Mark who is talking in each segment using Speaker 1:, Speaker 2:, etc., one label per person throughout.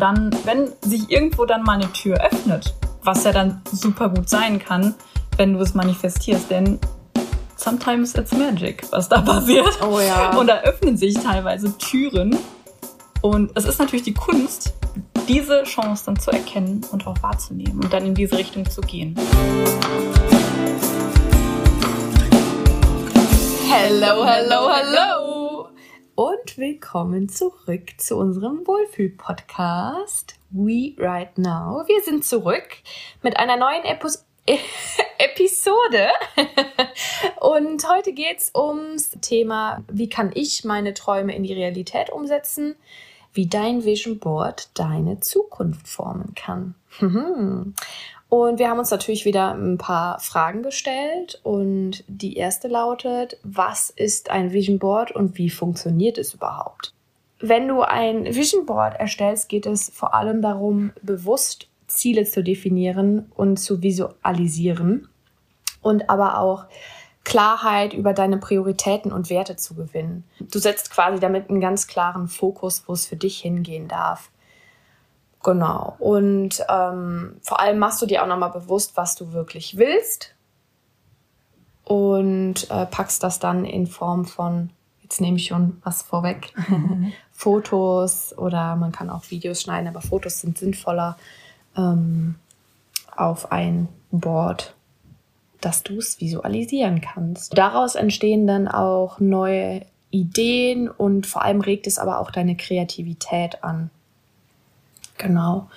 Speaker 1: Dann, wenn sich irgendwo dann mal eine Tür öffnet, was ja dann super gut sein kann, wenn du es manifestierst, denn sometimes it's magic, was da passiert.
Speaker 2: Oh ja.
Speaker 1: Und da öffnen sich teilweise Türen. Und es ist natürlich die Kunst, diese Chance dann zu erkennen und auch wahrzunehmen und dann in diese Richtung zu gehen.
Speaker 2: Hello, hello, hello! Und willkommen zurück zu unserem Wohlfühl-Podcast We Right Now. Wir sind zurück mit einer neuen Epos Episode. Und heute geht's ums Thema, wie kann ich meine Träume in die Realität umsetzen? Wie dein Vision Board deine Zukunft formen kann. Und wir haben uns natürlich wieder ein paar Fragen gestellt. Und die erste lautet, was ist ein Vision Board und wie funktioniert es überhaupt? Wenn du ein Vision Board erstellst, geht es vor allem darum, bewusst Ziele zu definieren und zu visualisieren und aber auch Klarheit über deine Prioritäten und Werte zu gewinnen. Du setzt quasi damit einen ganz klaren Fokus, wo es für dich hingehen darf. Genau. Und ähm, vor allem machst du dir auch nochmal bewusst, was du wirklich willst und äh, packst das dann in Form von, jetzt nehme ich schon was vorweg. Fotos oder man kann auch Videos schneiden, aber Fotos sind sinnvoller ähm, auf ein Board, dass du es visualisieren kannst. Daraus entstehen dann auch neue Ideen und vor allem regt es aber auch deine Kreativität an. Genau.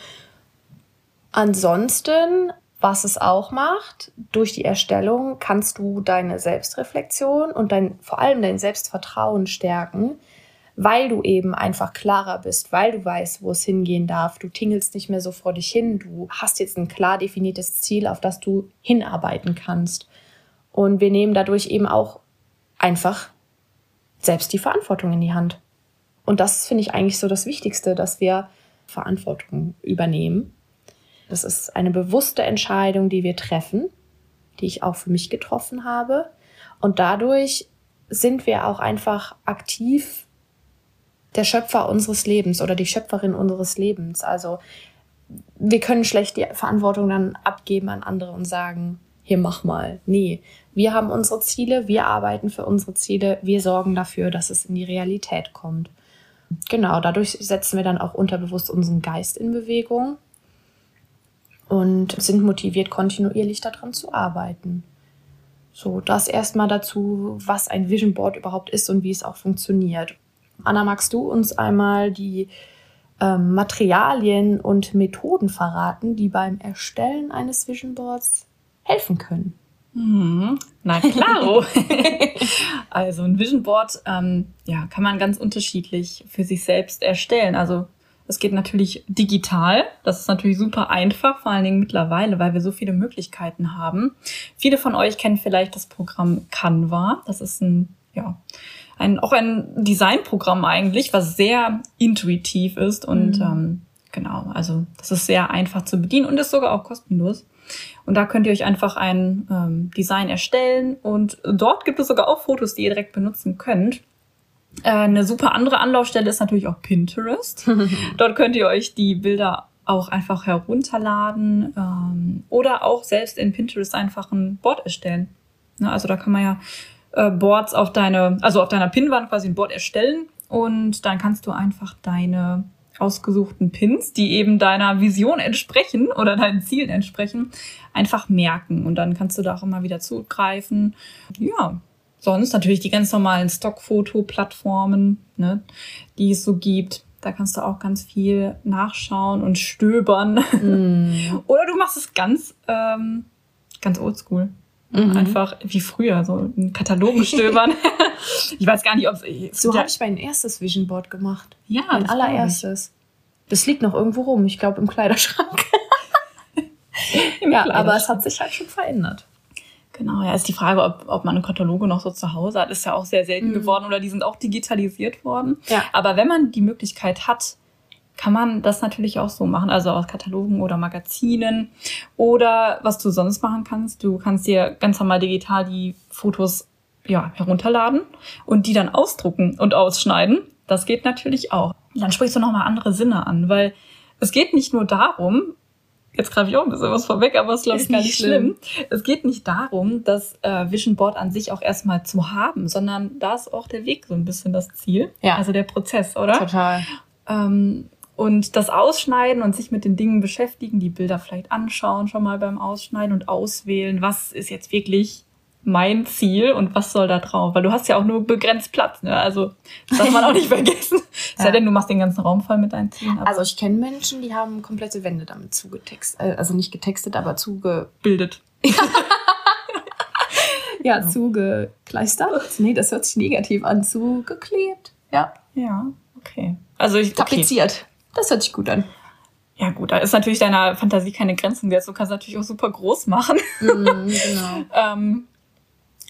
Speaker 2: Ansonsten, was es auch macht, durch die Erstellung kannst du deine Selbstreflexion und dein, vor allem dein Selbstvertrauen stärken, weil du eben einfach klarer bist, weil du weißt, wo es hingehen darf. Du tingelst nicht mehr so vor dich hin. Du hast jetzt ein klar definiertes Ziel, auf das du hinarbeiten kannst. Und wir nehmen dadurch eben auch einfach selbst die Verantwortung in die Hand. Und das finde ich eigentlich so das Wichtigste, dass wir Verantwortung übernehmen. Das ist eine bewusste Entscheidung, die wir treffen, die ich auch für mich getroffen habe. Und dadurch sind wir auch einfach aktiv der Schöpfer unseres Lebens oder die Schöpferin unseres Lebens. Also wir können schlecht die Verantwortung dann abgeben an andere und sagen, hier mach mal. Nee, wir haben unsere Ziele, wir arbeiten für unsere Ziele, wir sorgen dafür, dass es in die Realität kommt. Genau, dadurch setzen wir dann auch unterbewusst unseren Geist in Bewegung und sind motiviert, kontinuierlich daran zu arbeiten. So, das erstmal dazu, was ein Vision Board überhaupt ist und wie es auch funktioniert. Anna, magst du uns einmal die ähm, Materialien und Methoden verraten, die beim Erstellen eines Vision Boards helfen können?
Speaker 1: Mhm. Na klar. also ein Vision Board ähm, ja, kann man ganz unterschiedlich für sich selbst erstellen. Also es geht natürlich digital. Das ist natürlich super einfach, vor allen Dingen mittlerweile, weil wir so viele Möglichkeiten haben. Viele von euch kennen vielleicht das Programm Canva. Das ist ein, ja, ein, auch ein Designprogramm eigentlich, was sehr intuitiv ist und mhm. ähm, genau, also das ist sehr einfach zu bedienen und ist sogar auch kostenlos. Und da könnt ihr euch einfach ein ähm, Design erstellen und dort gibt es sogar auch Fotos, die ihr direkt benutzen könnt. Äh, eine super andere Anlaufstelle ist natürlich auch Pinterest. dort könnt ihr euch die Bilder auch einfach herunterladen ähm, oder auch selbst in Pinterest einfach ein Board erstellen. Ne, also da kann man ja äh, Boards auf deine, also auf deiner Pinwand quasi ein Board erstellen und dann kannst du einfach deine ausgesuchten Pins, die eben deiner Vision entsprechen oder deinen Zielen entsprechen, einfach merken. Und dann kannst du da auch immer wieder zugreifen. Ja, sonst natürlich die ganz normalen Stockfoto-Plattformen, ne, die es so gibt. Da kannst du auch ganz viel nachschauen und stöbern. Mm. oder du machst es ganz, ähm, ganz oldschool. Mhm. Einfach wie früher, so ein Katalogen stöbern. ich weiß gar nicht, ob
Speaker 2: es. So habe ich mein erstes Vision Board gemacht.
Speaker 1: Ja,
Speaker 2: mein allererstes. Das liegt noch irgendwo rum, ich glaube im Kleiderschrank. Im ja, Kleiderschrank. aber es hat sich halt schon verändert.
Speaker 1: Genau, ja, ist die Frage, ob, ob man Kataloge noch so zu Hause hat, ist ja auch sehr selten mhm. geworden oder die sind auch digitalisiert worden. Ja. Aber wenn man die Möglichkeit hat, kann man das natürlich auch so machen, also aus Katalogen oder Magazinen. Oder was du sonst machen kannst, du kannst dir ganz normal digital die Fotos ja, herunterladen und die dann ausdrucken und ausschneiden. Das geht natürlich auch. Dann sprichst du nochmal andere Sinne an, weil es geht nicht nur darum, jetzt greife ich auch ein bisschen was vorweg, aber es glaube ich, gar nicht schlimm. schlimm. Es geht nicht darum, das äh, Vision Board an sich auch erstmal zu haben, sondern da ist auch der Weg so ein bisschen das Ziel. Ja. Also der Prozess, oder?
Speaker 2: Total.
Speaker 1: Ähm, und das Ausschneiden und sich mit den Dingen beschäftigen, die Bilder vielleicht anschauen, schon mal beim Ausschneiden und auswählen, was ist jetzt wirklich mein Ziel und was soll da drauf? Weil du hast ja auch nur begrenzt Platz, ne? Also das darf man auch nicht vergessen. ja. Sei denn, du machst den ganzen Raum voll mit deinen Zielen.
Speaker 2: Also ich kenne Menschen, die haben komplette Wände damit zugetextet, äh, also nicht getextet, aber zugebildet. ja, zugekleistert. Nee, das hört sich negativ an. Zugeklebt. Ja.
Speaker 1: Ja, okay. Also ich
Speaker 2: tapeziert. Das hört sich gut an.
Speaker 1: Ja gut, da ist natürlich deiner Fantasie keine Grenzen gesetzt. Du kannst natürlich auch super groß machen. Mm, genau. ähm,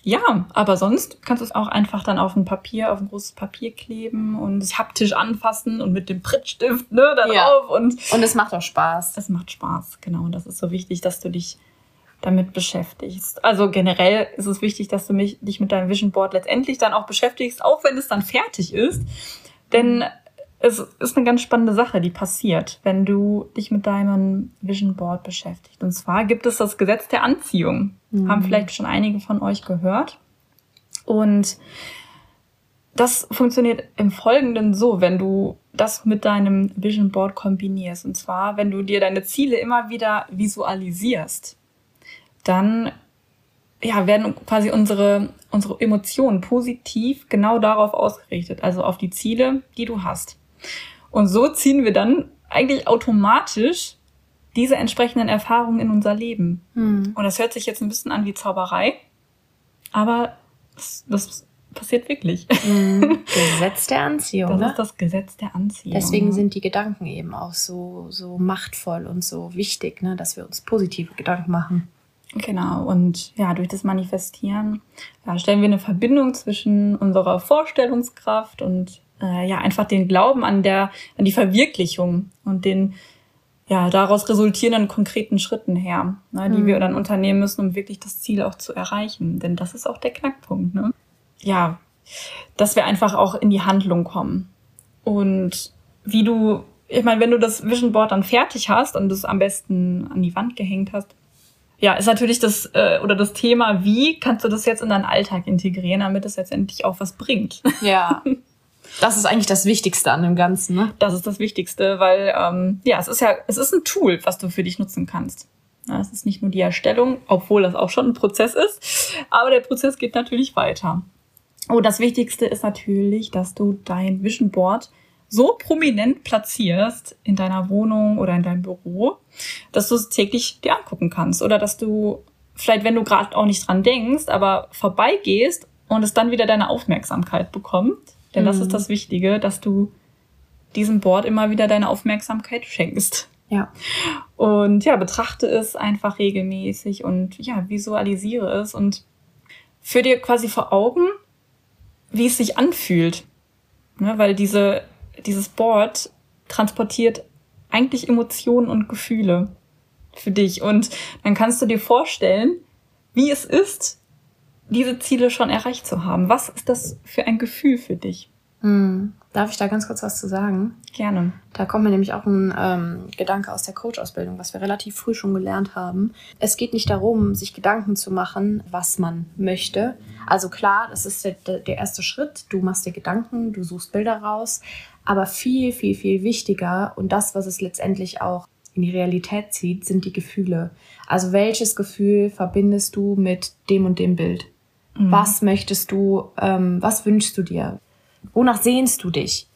Speaker 1: ja, aber sonst kannst du es auch einfach dann auf ein Papier, auf ein großes Papier kleben und es haptisch anfassen und mit dem Prittstift ne, da ja. drauf. Und,
Speaker 2: und es macht auch Spaß.
Speaker 1: Es macht Spaß, genau. Und das ist so wichtig, dass du dich damit beschäftigst. Also generell ist es wichtig, dass du mich, dich mit deinem Vision Board letztendlich dann auch beschäftigst, auch wenn es dann fertig ist. Denn es ist eine ganz spannende Sache, die passiert, wenn du dich mit deinem Vision Board beschäftigst. Und zwar gibt es das Gesetz der Anziehung. Mhm. Haben vielleicht schon einige von euch gehört. Und das funktioniert im Folgenden so, wenn du das mit deinem Vision Board kombinierst. Und zwar, wenn du dir deine Ziele immer wieder visualisierst, dann ja, werden quasi unsere, unsere Emotionen positiv genau darauf ausgerichtet, also auf die Ziele, die du hast. Und so ziehen wir dann eigentlich automatisch diese entsprechenden Erfahrungen in unser Leben. Mhm. Und das hört sich jetzt ein bisschen an wie Zauberei, aber das, das passiert wirklich.
Speaker 2: Mhm. Gesetz der Anziehung.
Speaker 1: Das
Speaker 2: ne?
Speaker 1: ist das Gesetz der Anziehung.
Speaker 2: Deswegen sind die Gedanken eben auch so, so machtvoll und so wichtig, ne? dass wir uns positive Gedanken machen.
Speaker 1: Genau, und ja, durch das Manifestieren ja, stellen wir eine Verbindung zwischen unserer Vorstellungskraft und äh, ja einfach den Glauben an der an die Verwirklichung und den ja daraus resultierenden konkreten Schritten her, ne, die mhm. wir dann unternehmen müssen, um wirklich das Ziel auch zu erreichen. Denn das ist auch der Knackpunkt. Ne? Ja, dass wir einfach auch in die Handlung kommen und wie du ich meine, wenn du das Vision Board dann fertig hast und es am besten an die Wand gehängt hast, ja, ist natürlich das äh, oder das Thema, wie kannst du das jetzt in deinen Alltag integrieren, damit es letztendlich auch was bringt.
Speaker 2: Ja. Das ist eigentlich das Wichtigste an dem Ganzen, ne?
Speaker 1: Das ist das Wichtigste, weil ähm, ja, es ist ja, es ist ein Tool, was du für dich nutzen kannst. Ja, es ist nicht nur die Erstellung, obwohl das auch schon ein Prozess ist, aber der Prozess geht natürlich weiter. Und das Wichtigste ist natürlich, dass du dein Vision Board so prominent platzierst in deiner Wohnung oder in deinem Büro, dass du es täglich dir angucken kannst oder dass du vielleicht, wenn du gerade auch nicht dran denkst, aber vorbeigehst und es dann wieder deine Aufmerksamkeit bekommt, denn mhm. das ist mhm. das Wichtige, dass du diesem Board immer wieder deine Aufmerksamkeit schenkst.
Speaker 2: Ja.
Speaker 1: Und ja, betrachte es einfach regelmäßig und ja, visualisiere es und führ dir quasi vor Augen, wie es sich anfühlt. Ne, weil diese, dieses Board transportiert eigentlich Emotionen und Gefühle für dich. Und dann kannst du dir vorstellen, wie es ist, diese Ziele schon erreicht zu haben. Was ist das für ein Gefühl für dich?
Speaker 2: Hm. Darf ich da ganz kurz was zu sagen?
Speaker 1: Gerne.
Speaker 2: Da kommt mir nämlich auch ein ähm, Gedanke aus der Coach-Ausbildung, was wir relativ früh schon gelernt haben. Es geht nicht darum, sich Gedanken zu machen, was man möchte. Also klar, das ist der, der erste Schritt. Du machst dir Gedanken, du suchst Bilder raus. Aber viel, viel, viel wichtiger und das, was es letztendlich auch in die Realität zieht, sind die Gefühle. Also welches Gefühl verbindest du mit dem und dem Bild? Mhm. Was möchtest du, ähm, was wünschst du dir? Wonach sehnst du dich?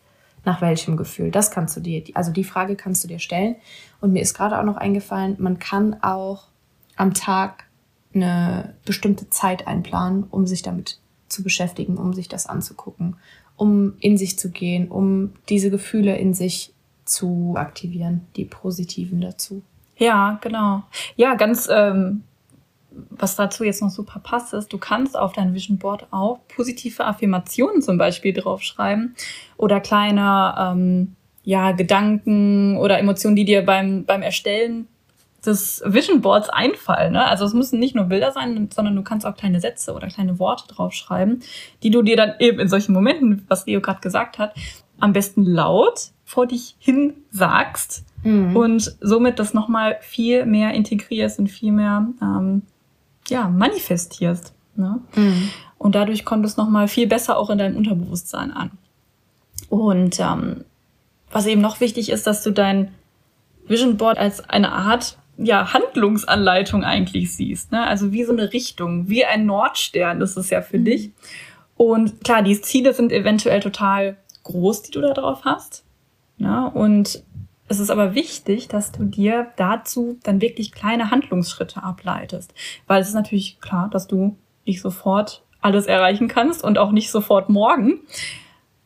Speaker 2: Nach welchem Gefühl? Das kannst du dir, also die Frage kannst du dir stellen. Und mir ist gerade auch noch eingefallen, man kann auch am Tag eine bestimmte Zeit einplanen, um sich damit zu beschäftigen, um sich das anzugucken, um in sich zu gehen, um diese Gefühle in sich zu aktivieren, die positiven dazu.
Speaker 1: Ja, genau. Ja, ganz ähm, was dazu jetzt noch super passt, ist, du kannst auf dein Vision Board auch positive Affirmationen zum Beispiel draufschreiben oder kleine ähm, ja, Gedanken oder Emotionen, die dir beim, beim Erstellen des Vision Boards einfallen. Ne? Also es müssen nicht nur Bilder sein, sondern du kannst auch kleine Sätze oder kleine Worte draufschreiben, die du dir dann eben in solchen Momenten, was Leo gerade gesagt hat, am besten laut vor dich hin sagst mhm. und somit das nochmal viel mehr integrierst und viel mehr ähm, ja, manifestierst. Ne? Mhm. Und dadurch kommt es nochmal viel besser auch in deinem Unterbewusstsein an. Und ähm, was eben noch wichtig ist, dass du dein Vision Board als eine Art ja, Handlungsanleitung eigentlich siehst. Ne? Also wie so eine Richtung, wie ein Nordstern ist es ja für mhm. dich. Und klar, die Ziele sind eventuell total groß, die du da drauf hast. Ja, und es ist aber wichtig, dass du dir dazu dann wirklich kleine Handlungsschritte ableitest. Weil es ist natürlich klar, dass du nicht sofort alles erreichen kannst und auch nicht sofort morgen.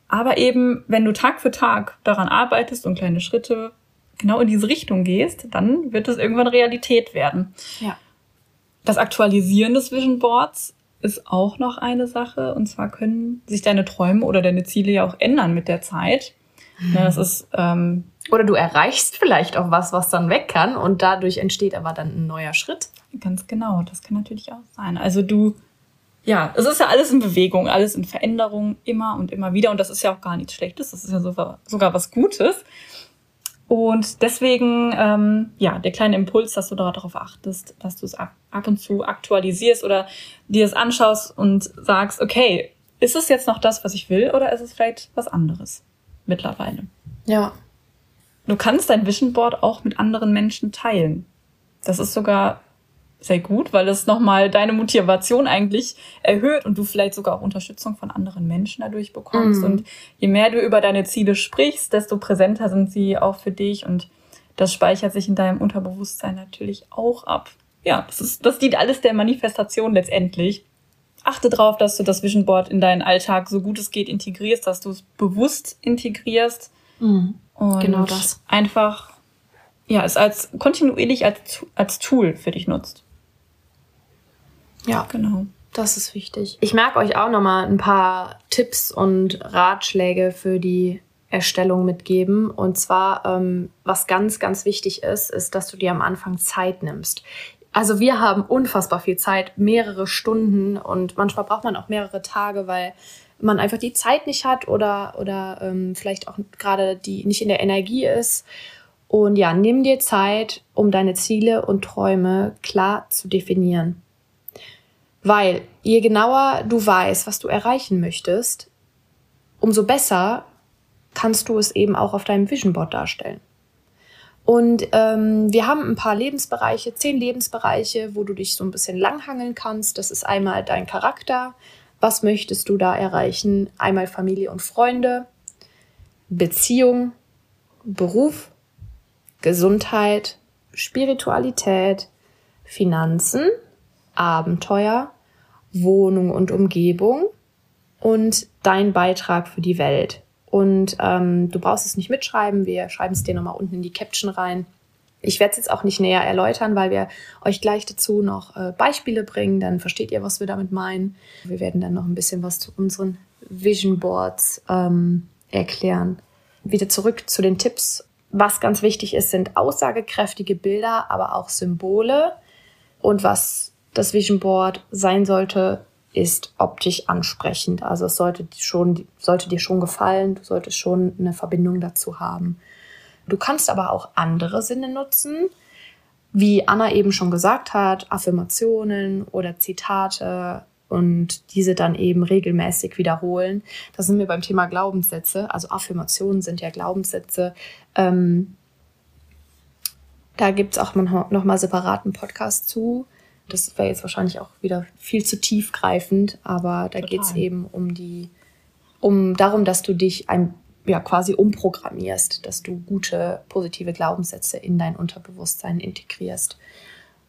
Speaker 1: Aber eben, wenn du Tag für Tag daran arbeitest und kleine Schritte genau in diese Richtung gehst, dann wird es irgendwann Realität werden. Ja. Das Aktualisieren des Vision Boards ist auch noch eine Sache. Und zwar können sich deine Träume oder deine Ziele ja auch ändern mit der Zeit. Mhm. das ist, ähm,
Speaker 2: oder du erreichst vielleicht auch was, was dann weg kann und dadurch entsteht aber dann ein neuer Schritt.
Speaker 1: Ganz genau, das kann natürlich auch sein. Also du, ja, es ist ja alles in Bewegung, alles in Veränderung, immer und immer wieder. Und das ist ja auch gar nichts Schlechtes, das ist ja sogar, sogar was Gutes. Und deswegen, ähm, ja, der kleine Impuls, dass du darauf achtest, dass du es ab, ab und zu aktualisierst oder dir es anschaust und sagst, okay, ist es jetzt noch das, was ich will, oder ist es vielleicht was anderes mittlerweile? Ja. Du kannst dein Vision Board auch mit anderen Menschen teilen. Das ist sogar sehr gut, weil es nochmal deine Motivation eigentlich erhöht und du vielleicht sogar auch Unterstützung von anderen Menschen dadurch bekommst. Mm. Und je mehr du über deine Ziele sprichst, desto präsenter sind sie auch für dich und das speichert sich in deinem Unterbewusstsein natürlich auch ab. Ja, das ist, das dient alles der Manifestation letztendlich. Achte darauf, dass du das Vision Board in deinen Alltag so gut es geht integrierst, dass du es bewusst integrierst. Mm. Und genau das. Einfach, ja, es als kontinuierlich als, als Tool für dich nutzt.
Speaker 2: Ja, genau. Das ist wichtig. Ich merke euch auch nochmal ein paar Tipps und Ratschläge für die Erstellung mitgeben. Und zwar, ähm, was ganz, ganz wichtig ist, ist, dass du dir am Anfang Zeit nimmst. Also wir haben unfassbar viel Zeit, mehrere Stunden und manchmal braucht man auch mehrere Tage, weil man einfach die Zeit nicht hat oder, oder ähm, vielleicht auch gerade die nicht in der Energie ist. Und ja, nimm dir Zeit, um deine Ziele und Träume klar zu definieren. Weil je genauer du weißt, was du erreichen möchtest, umso besser kannst du es eben auch auf deinem Vision Board darstellen. Und ähm, wir haben ein paar Lebensbereiche, zehn Lebensbereiche, wo du dich so ein bisschen langhangeln kannst. Das ist einmal dein Charakter. Was möchtest du da erreichen? Einmal Familie und Freunde, Beziehung, Beruf, Gesundheit, Spiritualität, Finanzen, Abenteuer, Wohnung und Umgebung und dein Beitrag für die Welt. Und ähm, du brauchst es nicht mitschreiben, wir schreiben es dir nochmal unten in die Caption rein. Ich werde es jetzt auch nicht näher erläutern, weil wir euch gleich dazu noch äh, Beispiele bringen, dann versteht ihr, was wir damit meinen. Wir werden dann noch ein bisschen was zu unseren Vision Boards ähm, erklären. Wieder zurück zu den Tipps. Was ganz wichtig ist, sind aussagekräftige Bilder, aber auch Symbole. Und was das Vision Board sein sollte, ist optisch ansprechend. Also es sollte, schon, sollte dir schon gefallen, du solltest schon eine Verbindung dazu haben. Du kannst aber auch andere Sinne nutzen, wie Anna eben schon gesagt hat, Affirmationen oder Zitate und diese dann eben regelmäßig wiederholen. Da sind wir beim Thema Glaubenssätze. Also Affirmationen sind ja Glaubenssätze. Ähm, da gibt es auch noch mal separaten Podcast zu. Das wäre jetzt wahrscheinlich auch wieder viel zu tiefgreifend, aber da geht es eben um die, um darum, dass du dich ein, ja, quasi umprogrammierst, dass du gute, positive Glaubenssätze in dein Unterbewusstsein integrierst.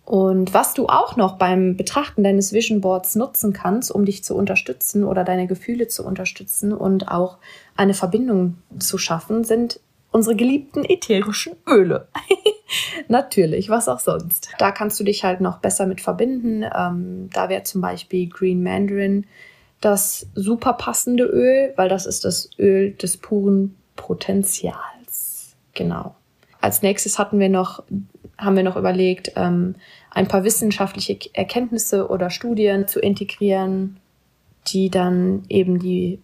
Speaker 2: Und was du auch noch beim Betrachten deines Vision Boards nutzen kannst, um dich zu unterstützen oder deine Gefühle zu unterstützen und auch eine Verbindung zu schaffen, sind unsere geliebten ätherischen Öle. Natürlich, was auch sonst. Da kannst du dich halt noch besser mit verbinden. Ähm, da wäre zum Beispiel Green Mandarin das super passende Öl, weil das ist das Öl des puren Potenzials. Genau. Als nächstes hatten wir noch, haben wir noch überlegt, ähm, ein paar wissenschaftliche Erkenntnisse oder Studien zu integrieren, die dann eben die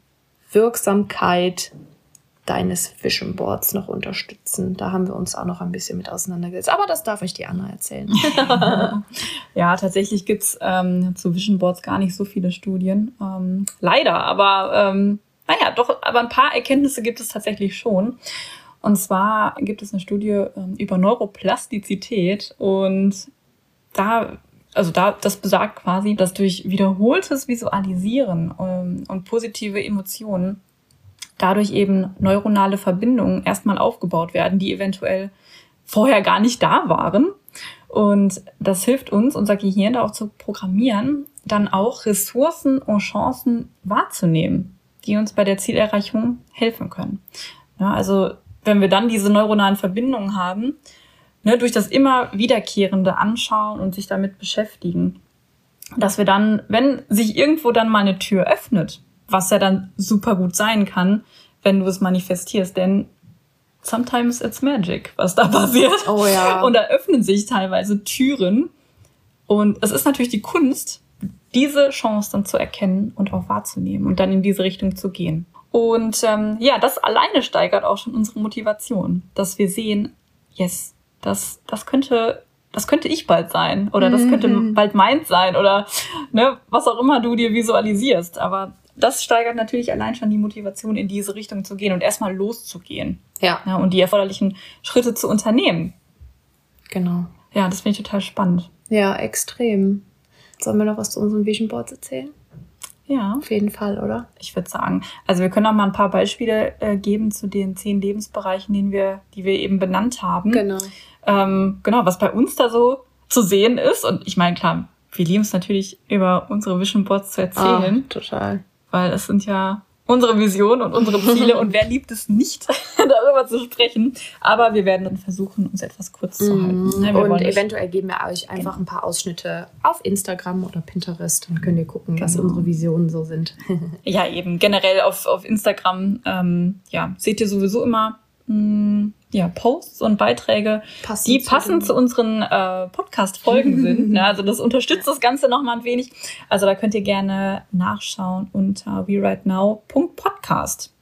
Speaker 2: Wirksamkeit deines Vision Boards noch unterstützen. Da haben wir uns auch noch ein bisschen mit auseinandergesetzt. Aber das darf ich dir Anna erzählen.
Speaker 1: ja, tatsächlich gibt's ähm, zu Vision Boards gar nicht so viele Studien. Ähm, leider, aber ähm, naja, doch, aber ein paar Erkenntnisse gibt es tatsächlich schon. Und zwar gibt es eine Studie ähm, über Neuroplastizität und da also da, das besagt quasi, dass durch wiederholtes Visualisieren ähm, und positive Emotionen dadurch eben neuronale Verbindungen erstmal aufgebaut werden, die eventuell vorher gar nicht da waren. Und das hilft uns, unser Gehirn da auch zu programmieren, dann auch Ressourcen und Chancen wahrzunehmen, die uns bei der Zielerreichung helfen können. Ja, also wenn wir dann diese neuronalen Verbindungen haben, ne, durch das immer wiederkehrende Anschauen und sich damit beschäftigen, dass wir dann, wenn sich irgendwo dann mal eine Tür öffnet, was ja dann super gut sein kann, wenn du es manifestierst, denn sometimes it's magic, was da passiert.
Speaker 2: Oh ja.
Speaker 1: Und da öffnen sich teilweise Türen. Und es ist natürlich die Kunst, diese Chance dann zu erkennen und auch wahrzunehmen und dann in diese Richtung zu gehen. Und ähm, ja, das alleine steigert auch schon unsere Motivation, dass wir sehen, yes, das, das könnte das könnte ich bald sein oder das könnte mhm. bald meins sein oder ne, was auch immer du dir visualisierst. Aber das steigert natürlich allein schon die Motivation, in diese Richtung zu gehen und erstmal loszugehen.
Speaker 2: Ja.
Speaker 1: ja. Und die erforderlichen Schritte zu unternehmen.
Speaker 2: Genau.
Speaker 1: Ja, das finde ich total spannend.
Speaker 2: Ja, extrem. Sollen wir noch was zu unseren Vision Boards erzählen?
Speaker 1: Ja.
Speaker 2: Auf jeden Fall, oder?
Speaker 1: Ich würde sagen. Also wir können auch mal ein paar Beispiele äh, geben zu den zehn Lebensbereichen, den wir, die wir eben benannt haben.
Speaker 2: Genau.
Speaker 1: Ähm, genau, was bei uns da so zu sehen ist. Und ich meine, klar, wir lieben es natürlich, über unsere Vision Boards zu erzählen.
Speaker 2: Oh, total
Speaker 1: weil es sind ja unsere Vision und unsere Ziele und wer liebt es nicht, darüber zu sprechen. Aber wir werden dann versuchen, uns etwas kurz zu halten.
Speaker 2: Mm, und eventuell geben wir euch einfach genau. ein paar Ausschnitte auf Instagram oder Pinterest. Dann könnt ihr gucken, genau. was unsere Visionen so sind.
Speaker 1: ja, eben generell auf, auf Instagram ähm, ja, seht ihr sowieso immer mh, mm, ja, Posts und Beiträge, passend die passend zu, zu unseren äh, Podcast-Folgen sind. Ne? Also das unterstützt das Ganze nochmal ein wenig. Also da könnt ihr gerne nachschauen unter werightnow.podcast.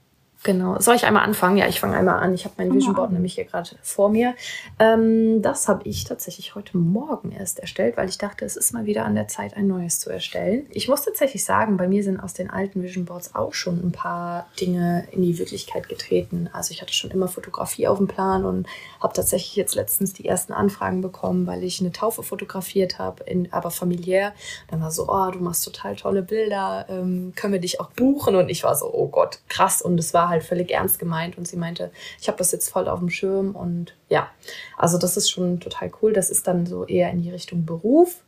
Speaker 2: Genau. Soll ich einmal anfangen? Ja, ich fange einmal an. Ich habe mein Vision Board nämlich hier gerade vor mir. Ähm, das habe ich tatsächlich heute Morgen erst erstellt, weil ich dachte, es ist mal wieder an der Zeit, ein neues zu erstellen. Ich muss tatsächlich sagen, bei mir sind aus den alten Vision Boards auch schon ein paar Dinge in die Wirklichkeit getreten. Also ich hatte schon immer Fotografie auf dem Plan und habe tatsächlich jetzt letztens die ersten Anfragen bekommen, weil ich eine Taufe fotografiert habe, aber familiär. Dann war so, oh, du machst total tolle Bilder, ähm, können wir dich auch buchen? Und ich war so, oh Gott, krass. Und es war halt halt völlig ernst gemeint und sie meinte, ich habe das jetzt voll auf dem Schirm und ja, also das ist schon total cool. Das ist dann so eher in die Richtung Beruf.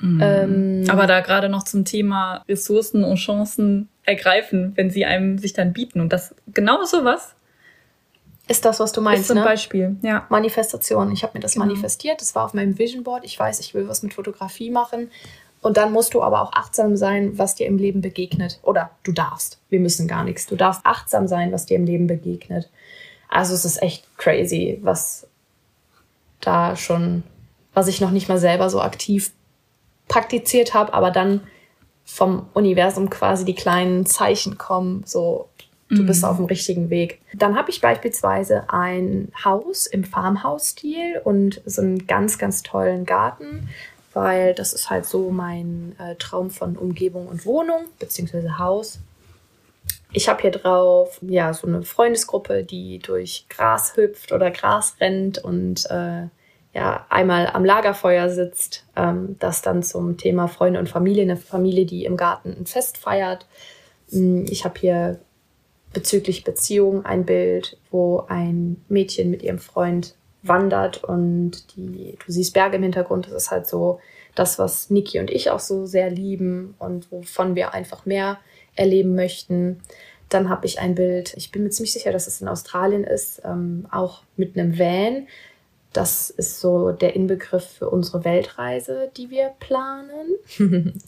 Speaker 1: Mhm. Ähm, Aber da gerade noch zum Thema Ressourcen und Chancen ergreifen, wenn sie einem sich dann bieten und das genau sowas
Speaker 2: ist das, was du meinst. Ist
Speaker 1: zum ne? Beispiel, ja.
Speaker 2: Manifestation. Ich habe mir das genau. manifestiert. Das war auf meinem Vision Board. Ich weiß, ich will was mit Fotografie machen. Und dann musst du aber auch achtsam sein, was dir im Leben begegnet. Oder du darfst. Wir müssen gar nichts. Du darfst achtsam sein, was dir im Leben begegnet. Also es ist echt crazy, was da schon, was ich noch nicht mal selber so aktiv praktiziert habe, aber dann vom Universum quasi die kleinen Zeichen kommen, so du bist mhm. auf dem richtigen Weg. Dann habe ich beispielsweise ein Haus im Farmhouse-Stil und so einen ganz, ganz tollen Garten weil das ist halt so mein äh, Traum von Umgebung und Wohnung beziehungsweise Haus. Ich habe hier drauf ja so eine Freundesgruppe, die durch Gras hüpft oder Gras rennt und äh, ja einmal am Lagerfeuer sitzt. Ähm, das dann zum Thema Freunde und Familie, eine Familie, die im Garten ein Fest feiert. Hm, ich habe hier bezüglich Beziehung ein Bild, wo ein Mädchen mit ihrem Freund wandert und die, du siehst Berge im Hintergrund. Das ist halt so das, was Niki und ich auch so sehr lieben und wovon wir einfach mehr erleben möchten. Dann habe ich ein Bild, ich bin mir ziemlich sicher, dass es in Australien ist, ähm, auch mit einem Van. Das ist so der Inbegriff für unsere Weltreise, die wir planen.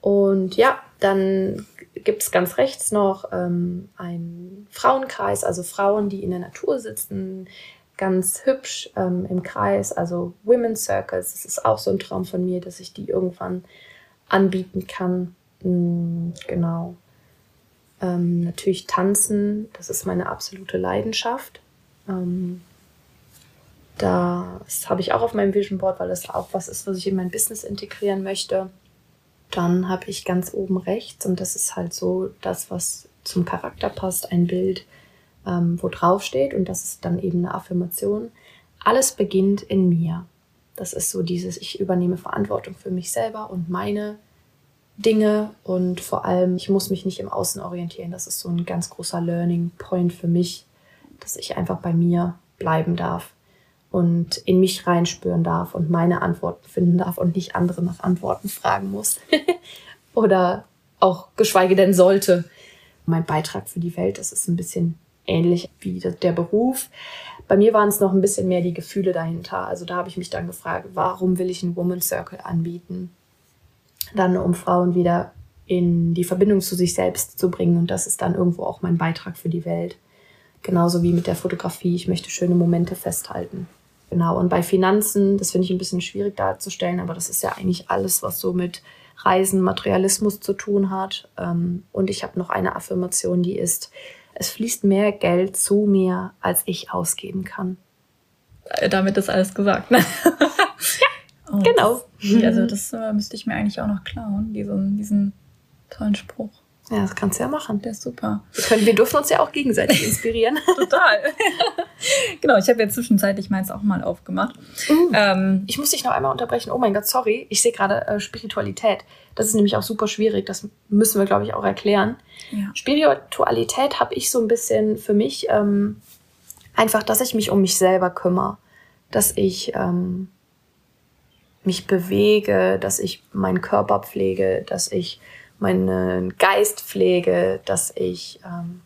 Speaker 2: und ja, dann gibt es ganz rechts noch ähm, einen Frauenkreis, also Frauen, die in der Natur sitzen, ganz hübsch ähm, im Kreis, also Women's Circles. Das ist auch so ein Traum von mir, dass ich die irgendwann anbieten kann. Mhm, genau. Ähm, natürlich tanzen, das ist meine absolute Leidenschaft. Ähm, das habe ich auch auf meinem Vision Board, weil das auch was ist, was ich in mein Business integrieren möchte. Dann habe ich ganz oben rechts, und das ist halt so das, was zum Charakter passt, ein Bild, ähm, wo drauf steht, und das ist dann eben eine Affirmation. Alles beginnt in mir. Das ist so dieses, ich übernehme Verantwortung für mich selber und meine Dinge und vor allem, ich muss mich nicht im Außen orientieren. Das ist so ein ganz großer Learning Point für mich, dass ich einfach bei mir bleiben darf und in mich reinspüren darf und meine Antworten finden darf und nicht andere nach Antworten fragen muss. Oder auch geschweige denn sollte. Mein Beitrag für die Welt, das ist ein bisschen ähnlich wie der Beruf. Bei mir waren es noch ein bisschen mehr die Gefühle dahinter. Also da habe ich mich dann gefragt, warum will ich einen Woman Circle anbieten? Dann, um Frauen wieder in die Verbindung zu sich selbst zu bringen. Und das ist dann irgendwo auch mein Beitrag für die Welt. Genauso wie mit der Fotografie. Ich möchte schöne Momente festhalten. Genau, und bei Finanzen, das finde ich ein bisschen schwierig darzustellen, aber das ist ja eigentlich alles, was so mit Reisen, Materialismus zu tun hat. Ähm, und ich habe noch eine Affirmation, die ist, es fließt mehr Geld zu mir, als ich ausgeben kann.
Speaker 1: Äh, damit ist alles gesagt. Ne? ja, oh, genau. Das, also das äh, müsste ich mir eigentlich auch noch klauen, diesen, diesen tollen Spruch.
Speaker 2: Ja, das kannst du ja machen.
Speaker 1: Der ist super.
Speaker 2: Wir, können, wir dürfen uns ja auch gegenseitig inspirieren.
Speaker 1: Total. genau, ich habe ja zwischenzeitlich meins auch mal aufgemacht.
Speaker 2: Mm. Ähm, ich muss dich noch einmal unterbrechen. Oh mein Gott, sorry. Ich sehe gerade äh, Spiritualität. Das ist nämlich auch super schwierig. Das müssen wir, glaube ich, auch erklären. Ja. Spiritualität habe ich so ein bisschen für mich ähm, einfach, dass ich mich um mich selber kümmere. Dass ich ähm, mich bewege, dass ich meinen Körper pflege, dass ich meinen Geist pflege, dass ich ähm,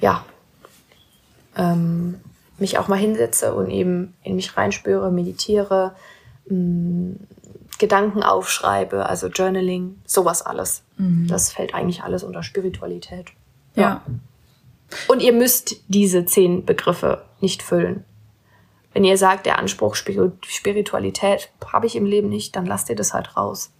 Speaker 2: ja ähm, mich auch mal hinsetze und eben in mich reinspüre, meditiere, mh, mm, Gedanken aufschreibe, also Journaling, sowas alles. Mhm. Das fällt eigentlich alles unter Spiritualität. Ja. ja. Und ihr müsst diese zehn Begriffe nicht füllen. Wenn ihr sagt, der Anspruch Spiritualität habe ich im Leben nicht, dann lasst ihr das halt raus.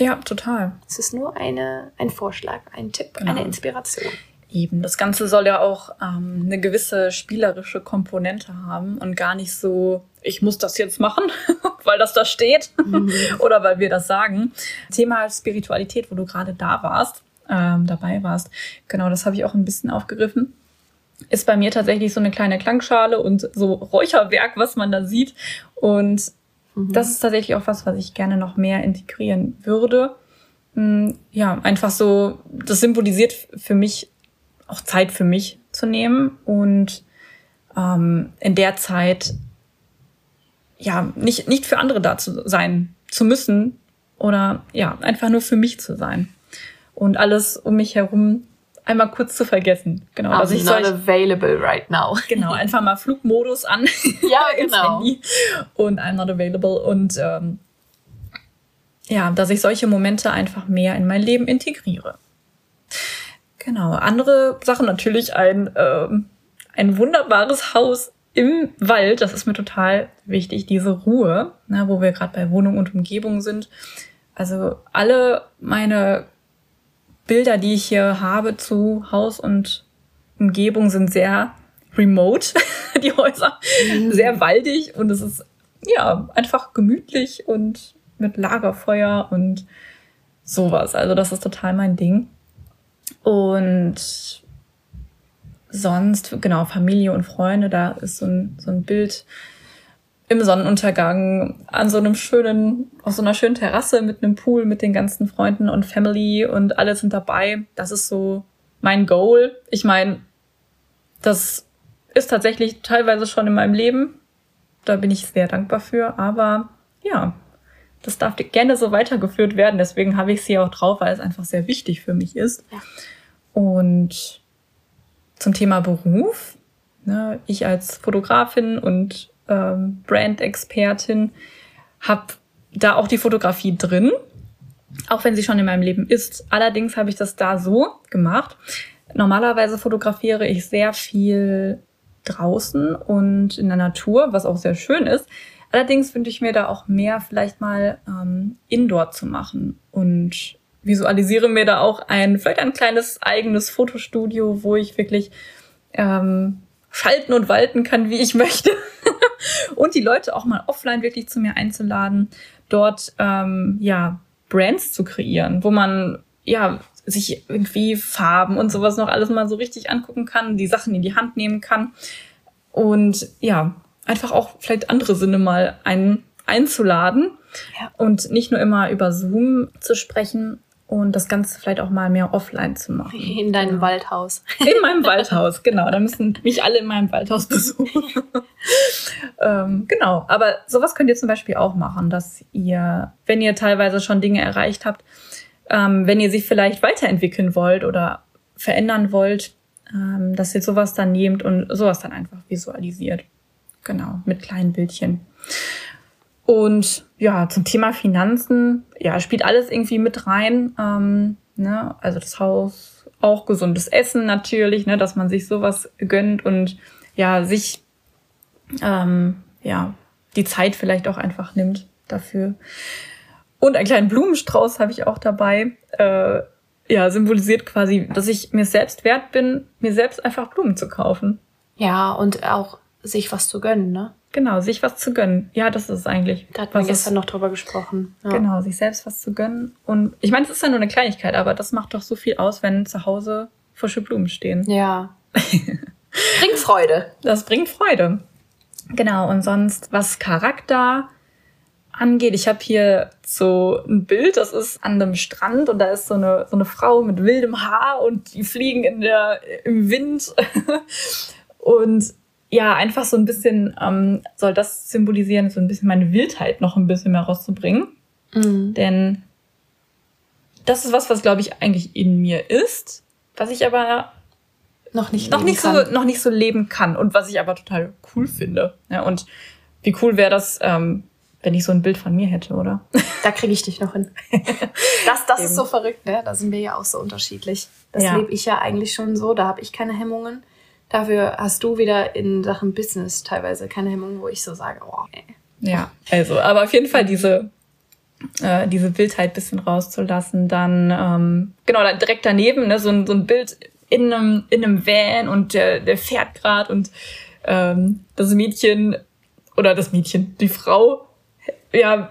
Speaker 1: Ja, total.
Speaker 2: Es ist nur eine, ein Vorschlag, ein Tipp, genau. eine Inspiration.
Speaker 1: Eben, das Ganze soll ja auch ähm, eine gewisse spielerische Komponente haben und gar nicht so, ich muss das jetzt machen, weil das da steht mhm. oder weil wir das sagen. Thema Spiritualität, wo du gerade da warst, ähm, dabei warst, genau, das habe ich auch ein bisschen aufgegriffen. Ist bei mir tatsächlich so eine kleine Klangschale und so Räucherwerk, was man da sieht. Und Mhm. Das ist tatsächlich auch was, was ich gerne noch mehr integrieren würde. Hm, ja, einfach so, das symbolisiert für mich auch Zeit für mich zu nehmen und ähm, in der Zeit ja nicht, nicht für andere da zu sein zu müssen oder ja, einfach nur für mich zu sein. Und alles um mich herum einmal kurz zu vergessen. Genau,
Speaker 2: I'm dass ich not available right now.
Speaker 1: Genau, einfach mal Flugmodus an. Ja, genau. und I'm not available und ähm, ja, dass ich solche Momente einfach mehr in mein Leben integriere. Genau, andere Sachen natürlich ein ähm, ein wunderbares Haus im Wald, das ist mir total wichtig, diese Ruhe, ne, wo wir gerade bei Wohnung und Umgebung sind. Also alle meine Bilder, die ich hier habe zu Haus und Umgebung, sind sehr remote, die Häuser, mhm. sehr waldig und es ist ja einfach gemütlich und mit Lagerfeuer und sowas. Also das ist total mein Ding. Und sonst, genau, Familie und Freunde, da ist so ein, so ein Bild im Sonnenuntergang an so einem schönen, auf so einer schönen Terrasse mit einem Pool mit den ganzen Freunden und Family und alle sind dabei. Das ist so mein Goal. Ich meine, das ist tatsächlich teilweise schon in meinem Leben. Da bin ich sehr dankbar für. Aber ja, das darf gerne so weitergeführt werden. Deswegen habe ich sie auch drauf, weil es einfach sehr wichtig für mich ist. Ja. Und zum Thema Beruf. Ne, ich als Fotografin und ähm, Brand-Expertin, habe da auch die Fotografie drin, auch wenn sie schon in meinem Leben ist. Allerdings habe ich das da so gemacht. Normalerweise fotografiere ich sehr viel draußen und in der Natur, was auch sehr schön ist. Allerdings wünsche ich mir da auch mehr vielleicht mal ähm, Indoor zu machen und visualisiere mir da auch ein, vielleicht ein kleines eigenes Fotostudio, wo ich wirklich ähm, schalten und walten kann, wie ich möchte. Und die Leute auch mal offline wirklich zu mir einzuladen, dort ähm, ja Brands zu kreieren, wo man ja sich irgendwie Farben und sowas noch alles mal so richtig angucken kann, die Sachen in die Hand nehmen kann und ja, einfach auch vielleicht andere Sinne mal ein, einzuladen ja. und nicht nur immer über Zoom zu sprechen und das Ganze vielleicht auch mal mehr offline zu machen.
Speaker 2: In deinem genau. Waldhaus.
Speaker 1: In meinem Waldhaus, genau. Da müssen mich alle in meinem Waldhaus besuchen. ähm, genau. Aber sowas könnt ihr zum Beispiel auch machen, dass ihr, wenn ihr teilweise schon Dinge erreicht habt, ähm, wenn ihr sie vielleicht weiterentwickeln wollt oder verändern wollt, ähm, dass ihr sowas dann nehmt und sowas dann einfach visualisiert. Genau, mit kleinen Bildchen. Und ja, zum Thema Finanzen, ja, spielt alles irgendwie mit rein. Ähm, ne? Also das Haus, auch gesundes Essen natürlich, ne? dass man sich sowas gönnt und ja, sich ähm, ja, die Zeit vielleicht auch einfach nimmt dafür. Und einen kleinen Blumenstrauß habe ich auch dabei. Äh, ja, symbolisiert quasi, dass ich mir selbst wert bin, mir selbst einfach Blumen zu kaufen.
Speaker 2: Ja, und auch sich was zu gönnen, ne?
Speaker 1: Genau, sich was zu gönnen. Ja, das ist es eigentlich.
Speaker 2: Da hatten wir gestern noch drüber gesprochen.
Speaker 1: Ja. Genau, sich selbst was zu gönnen. Und ich meine, es ist ja nur eine Kleinigkeit, aber das macht doch so viel aus, wenn zu Hause frische Blumen stehen.
Speaker 2: Ja. bringt Freude.
Speaker 1: Das bringt Freude. Genau, und sonst, was Charakter angeht, ich habe hier so ein Bild, das ist an einem Strand und da ist so eine, so eine Frau mit wildem Haar und die fliegen in der, im Wind. und ja, einfach so ein bisschen ähm, soll das symbolisieren, so ein bisschen meine Wildheit noch ein bisschen mehr rauszubringen. Mhm. Denn das ist was, was glaube ich eigentlich in mir ist, was ich aber noch nicht, noch nicht so noch nicht so leben kann und was ich aber total cool finde. Ja, und wie cool wäre das, ähm, wenn ich so ein Bild von mir hätte, oder?
Speaker 2: Da kriege ich dich noch hin. Das, das ist so verrückt, ne? Da sind wir ja auch so unterschiedlich. Das ja. lebe ich ja eigentlich schon so, da habe ich keine Hemmungen. Dafür hast du wieder in Sachen Business teilweise keine Hemmungen, wo ich so sage, oh, ey.
Speaker 1: Ja, also, aber auf jeden Fall diese, äh, diese Wildheit bisschen rauszulassen. Dann, ähm, genau, dann direkt daneben, ne, so ein, so ein Bild in einem, in einem Van und der, der fährt gerade und ähm, das Mädchen oder das Mädchen, die Frau, ja,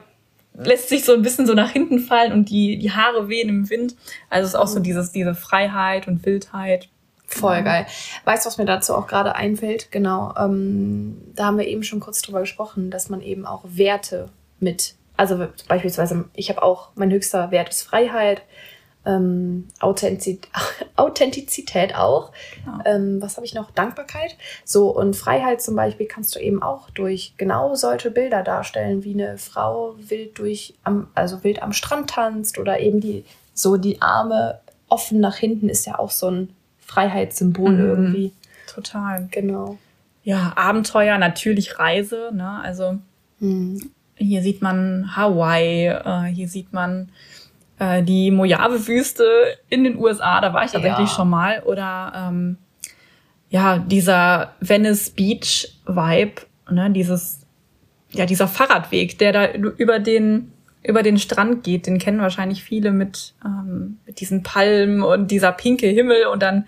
Speaker 1: lässt sich so ein bisschen so nach hinten fallen und die, die Haare wehen im Wind. Also es ist auch so dieses, diese Freiheit und Wildheit.
Speaker 2: Voll genau. geil. Weißt du, was mir dazu auch gerade einfällt? Genau, ähm, da haben wir eben schon kurz drüber gesprochen, dass man eben auch Werte mit, also beispielsweise, ich habe auch, mein höchster Wert ist Freiheit, ähm, Authentizität, Authentizität auch. Genau. Ähm, was habe ich noch? Dankbarkeit. So, und Freiheit zum Beispiel kannst du eben auch durch genau solche Bilder darstellen, wie eine Frau wild durch, am, also wild am Strand tanzt oder eben die, so die Arme offen nach hinten ist ja auch so ein Freiheitssymbol mhm. irgendwie.
Speaker 1: Total.
Speaker 2: Genau.
Speaker 1: Ja, Abenteuer, natürlich Reise, ne? Also mhm. hier sieht man Hawaii, äh, hier sieht man äh, die Mojave-Wüste in den USA, da war ich tatsächlich ja. schon mal. Oder ähm, ja, dieser Venice Beach Vibe, ne, dieses, ja, dieser Fahrradweg, der da über den über den Strand geht, den kennen wahrscheinlich viele mit, ähm, mit diesen Palmen und dieser pinke Himmel und dann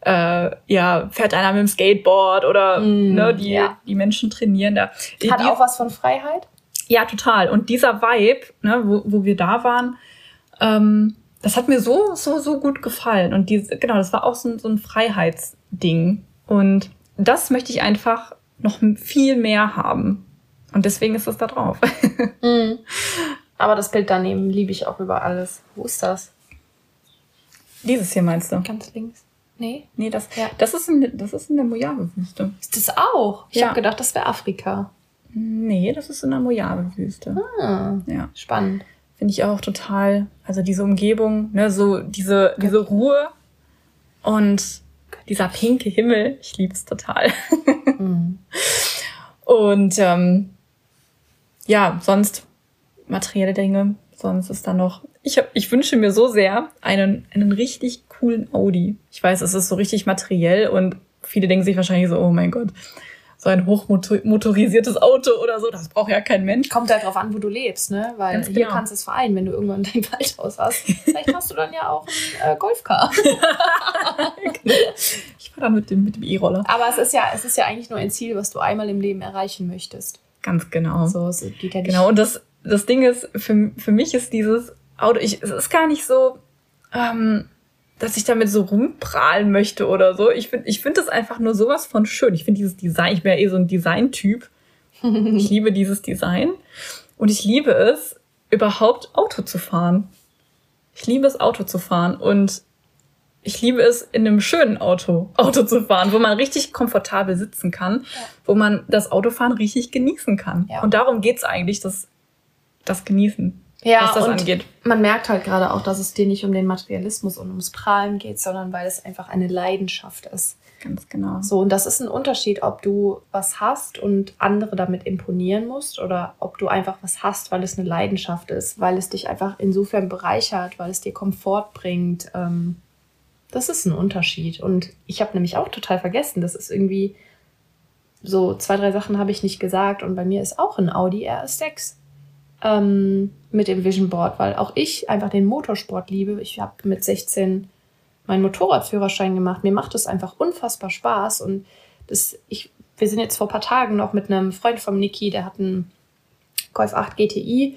Speaker 1: äh, ja, fährt einer mit dem Skateboard oder mm, ne, die, ja. die Menschen trainieren da.
Speaker 2: Die, Hat auch was von Freiheit?
Speaker 1: Ja, total. Und dieser Vibe, ne, wo, wo wir da waren, ähm, das hat mir so, so, so gut gefallen. Und diese, genau, das war auch so, so ein Freiheitsding. Und das möchte ich einfach noch viel mehr haben. Und deswegen ist es da drauf.
Speaker 2: Mhm. Aber das Bild daneben liebe ich auch über alles. Wo ist das?
Speaker 1: Dieses hier meinst du?
Speaker 2: Ganz links. Nee?
Speaker 1: Nee, das, ja. das, ist, in, das ist in der Mojave-Wüste.
Speaker 2: Ist das auch? Ich ja. habe gedacht, das wäre Afrika.
Speaker 1: Nee, das ist in der Mojave-Wüste.
Speaker 2: Ah, ja. Spannend.
Speaker 1: Finde ich auch total, also diese Umgebung, ne, so diese, diese Ruhe und dieser pinke Himmel, ich liebe es total. Mhm. Und ähm, ja, sonst materielle Dinge. Sonst ist da noch. Ich, hab, ich wünsche mir so sehr einen, einen richtig coolen Audi. Ich weiß, es ist so richtig materiell und viele denken sich wahrscheinlich so, oh mein Gott, so ein hochmotorisiertes Auto oder so. Das braucht ja kein Mensch.
Speaker 2: Kommt halt drauf an, wo du lebst, ne? Weil
Speaker 1: Ganz
Speaker 2: hier
Speaker 1: genau.
Speaker 2: kannst du es vereinen, wenn du irgendwann dein Waldhaus hast. Vielleicht hast du dann ja auch ein äh, Golfcar.
Speaker 1: Ich fahre dann mit dem mit dem E-Roller.
Speaker 2: Aber es ist ja, es ist ja eigentlich nur ein Ziel, was du einmal im Leben erreichen möchtest.
Speaker 1: Ganz genau.
Speaker 2: So, es geht ja nicht.
Speaker 1: Genau, und das, das Ding ist, für, für mich ist dieses Auto, ich, es ist gar nicht so, ähm, dass ich damit so rumprahlen möchte oder so. Ich finde ich find das einfach nur sowas von schön. Ich finde dieses Design, ich bin ja eh so ein Design-Typ. Ich liebe dieses Design. Und ich liebe es, überhaupt Auto zu fahren. Ich liebe es, Auto zu fahren. Und ich liebe es, in einem schönen Auto Auto zu fahren, wo man richtig komfortabel sitzen kann, wo man das Autofahren richtig genießen kann.
Speaker 2: Ja.
Speaker 1: Und darum geht's eigentlich, das, das Genießen,
Speaker 2: ja,
Speaker 1: was das
Speaker 2: und
Speaker 1: angeht.
Speaker 2: man merkt halt gerade auch, dass es dir nicht um den Materialismus und ums Prahlen geht, sondern weil es einfach eine Leidenschaft ist.
Speaker 1: Ganz genau.
Speaker 2: So, und das ist ein Unterschied, ob du was hast und andere damit imponieren musst oder ob du einfach was hast, weil es eine Leidenschaft ist, weil es dich einfach insofern bereichert, weil es dir Komfort bringt. Ähm, das ist ein Unterschied. Und ich habe nämlich auch total vergessen, das ist irgendwie so zwei, drei Sachen habe ich nicht gesagt und bei mir ist auch ein Audi RS6 ähm, mit dem Vision Board, weil auch ich einfach den Motorsport liebe. Ich habe mit 16 meinen Motorradführerschein gemacht. Mir macht es einfach unfassbar Spaß und das, ich, wir sind jetzt vor ein paar Tagen noch mit einem Freund von Niki, der hat einen Golf 8 GTI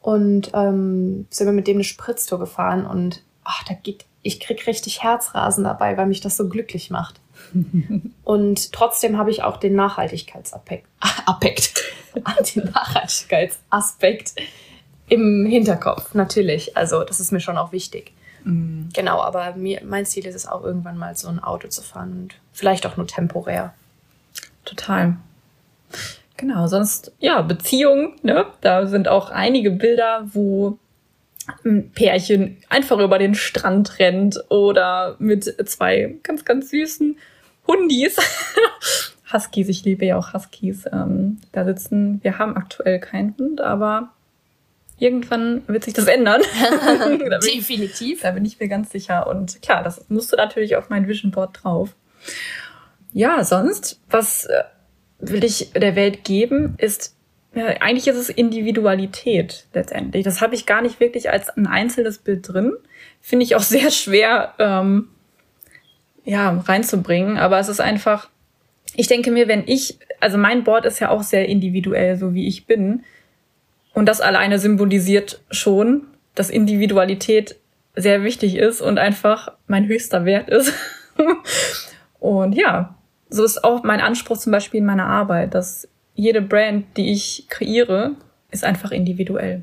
Speaker 2: und ähm, sind wir mit dem eine Spritztour gefahren und ach, da geht, ich krieg richtig Herzrasen dabei, weil mich das so glücklich macht. Und trotzdem habe ich auch den Nachhaltigkeitsaspekt, Aspekt, den Nachhaltigkeitsaspekt im Hinterkopf, natürlich. Also das ist mir schon auch wichtig.
Speaker 1: Mm.
Speaker 2: Genau, aber mir, mein Ziel ist es auch irgendwann mal so ein Auto zu fahren und vielleicht auch nur temporär.
Speaker 1: Total. Genau, sonst, ja, Beziehungen, ne? Da sind auch einige Bilder, wo ein Pärchen einfach über den Strand rennt oder mit zwei ganz, ganz süßen Hundis. Huskies, ich liebe ja auch Huskies. Ähm, da sitzen, wir haben aktuell keinen Hund, aber irgendwann wird sich das ändern. da, bin ich,
Speaker 2: Definitiv.
Speaker 1: da bin ich mir ganz sicher. Und klar, das musste natürlich auf mein Vision Board drauf. Ja, sonst, was äh, will ich der Welt geben, ist, eigentlich ist es Individualität letztendlich. Das habe ich gar nicht wirklich als ein einzelnes Bild drin. Finde ich auch sehr schwer, ähm, ja, reinzubringen. Aber es ist einfach, ich denke mir, wenn ich, also mein Board ist ja auch sehr individuell, so wie ich bin. Und das alleine symbolisiert schon, dass Individualität sehr wichtig ist und einfach mein höchster Wert ist. und ja, so ist auch mein Anspruch zum Beispiel in meiner Arbeit, dass jede Brand, die ich kreiere, ist einfach individuell.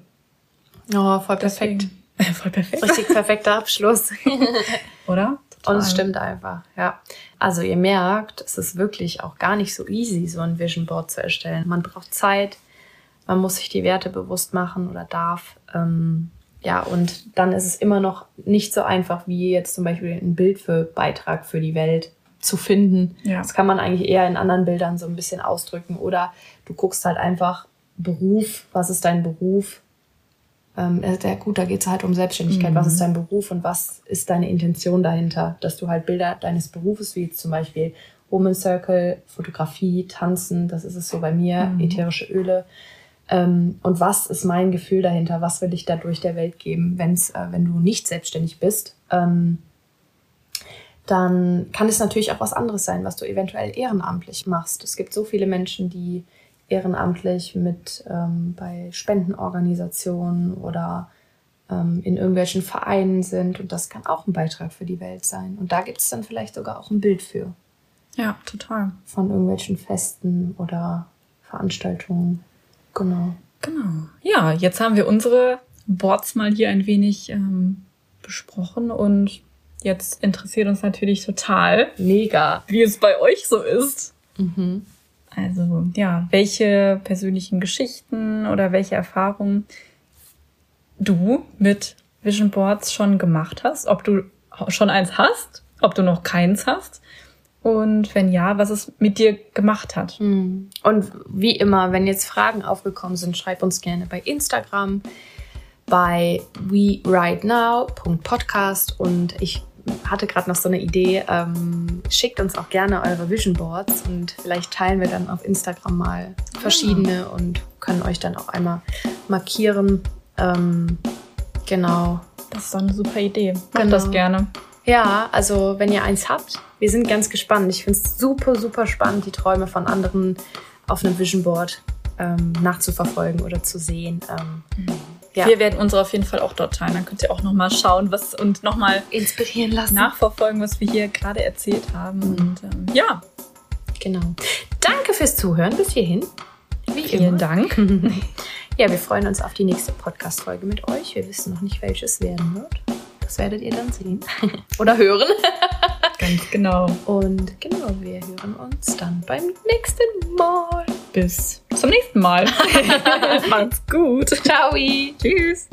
Speaker 2: Oh, voll perfekt.
Speaker 1: Deswegen- Voll perfekt.
Speaker 2: Richtig perfekter Abschluss.
Speaker 1: Oder?
Speaker 2: Und es stimmt einfach, ja. Also ihr merkt, es ist wirklich auch gar nicht so easy, so ein Vision Board zu erstellen. Man braucht Zeit, man muss sich die Werte bewusst machen oder darf. Ähm, ja, und dann ist es immer noch nicht so einfach, wie jetzt zum Beispiel ein Bild für Beitrag für die Welt zu finden.
Speaker 1: Ja.
Speaker 2: Das kann man eigentlich eher in anderen Bildern so ein bisschen ausdrücken. Oder du guckst halt einfach Beruf, was ist dein Beruf? Ähm, äh, der, gut, da geht es halt um Selbstständigkeit. Was ist dein Beruf und was ist deine Intention dahinter? Dass du halt Bilder deines Berufes, wie zum Beispiel Woman Circle, Fotografie, Tanzen, das ist es so bei mir, ätherische Öle. Ähm, und was ist mein Gefühl dahinter? Was will ich dadurch der Welt geben, wenn's, äh, wenn du nicht selbstständig bist? Ähm, dann kann es natürlich auch was anderes sein, was du eventuell ehrenamtlich machst. Es gibt so viele Menschen, die ehrenamtlich mit ähm, bei Spendenorganisationen oder ähm, in irgendwelchen Vereinen sind und das kann auch ein Beitrag für die Welt sein. Und da gibt es dann vielleicht sogar auch ein Bild für
Speaker 1: Ja, total.
Speaker 2: von irgendwelchen Festen oder Veranstaltungen. Genau.
Speaker 1: Genau. Ja, jetzt haben wir unsere Boards mal hier ein wenig ähm, besprochen und jetzt interessiert uns natürlich total,
Speaker 2: Mega.
Speaker 1: wie es bei euch so ist.
Speaker 2: Mhm.
Speaker 1: Also ja, welche persönlichen Geschichten oder welche Erfahrungen du mit Vision Boards schon gemacht hast, ob du schon eins hast, ob du noch keins hast und wenn ja, was es mit dir gemacht hat.
Speaker 2: Mhm. Und wie immer, wenn jetzt Fragen aufgekommen sind, schreib uns gerne bei Instagram, bei werightnow.podcast und ich hatte gerade noch so eine Idee. Ähm, schickt uns auch gerne eure Vision Boards und vielleicht teilen wir dann auf Instagram mal verschiedene ja. und können euch dann auch einmal markieren. Ähm, genau.
Speaker 1: Das ist doch eine super Idee. Macht genau. das gerne.
Speaker 2: Ja, also wenn ihr eins habt, wir sind ganz gespannt. Ich finde es super, super spannend, die Träume von anderen auf einem Vision Board ähm, nachzuverfolgen oder zu sehen. Ähm,
Speaker 1: mhm. Ja. Wir werden unsere auf jeden Fall auch dort teilen. Dann könnt ihr auch nochmal schauen was und nochmal
Speaker 2: inspirieren lassen.
Speaker 1: Nachverfolgen, was wir hier gerade erzählt haben. Mhm. Und ähm, ja.
Speaker 2: Genau. Danke fürs Zuhören bis hierhin.
Speaker 1: Wie Vielen immer. Dank.
Speaker 2: ja, wir freuen uns auf die nächste Podcast-Folge mit euch. Wir wissen noch nicht, welches werden wird. Das werdet ihr dann sehen. Oder hören.
Speaker 1: Ganz genau.
Speaker 2: Und genau, wir hören uns dann beim nächsten Mal.
Speaker 1: Bis zum nächsten Mal.
Speaker 2: Macht's gut.
Speaker 1: Ciao.
Speaker 2: Tschüss.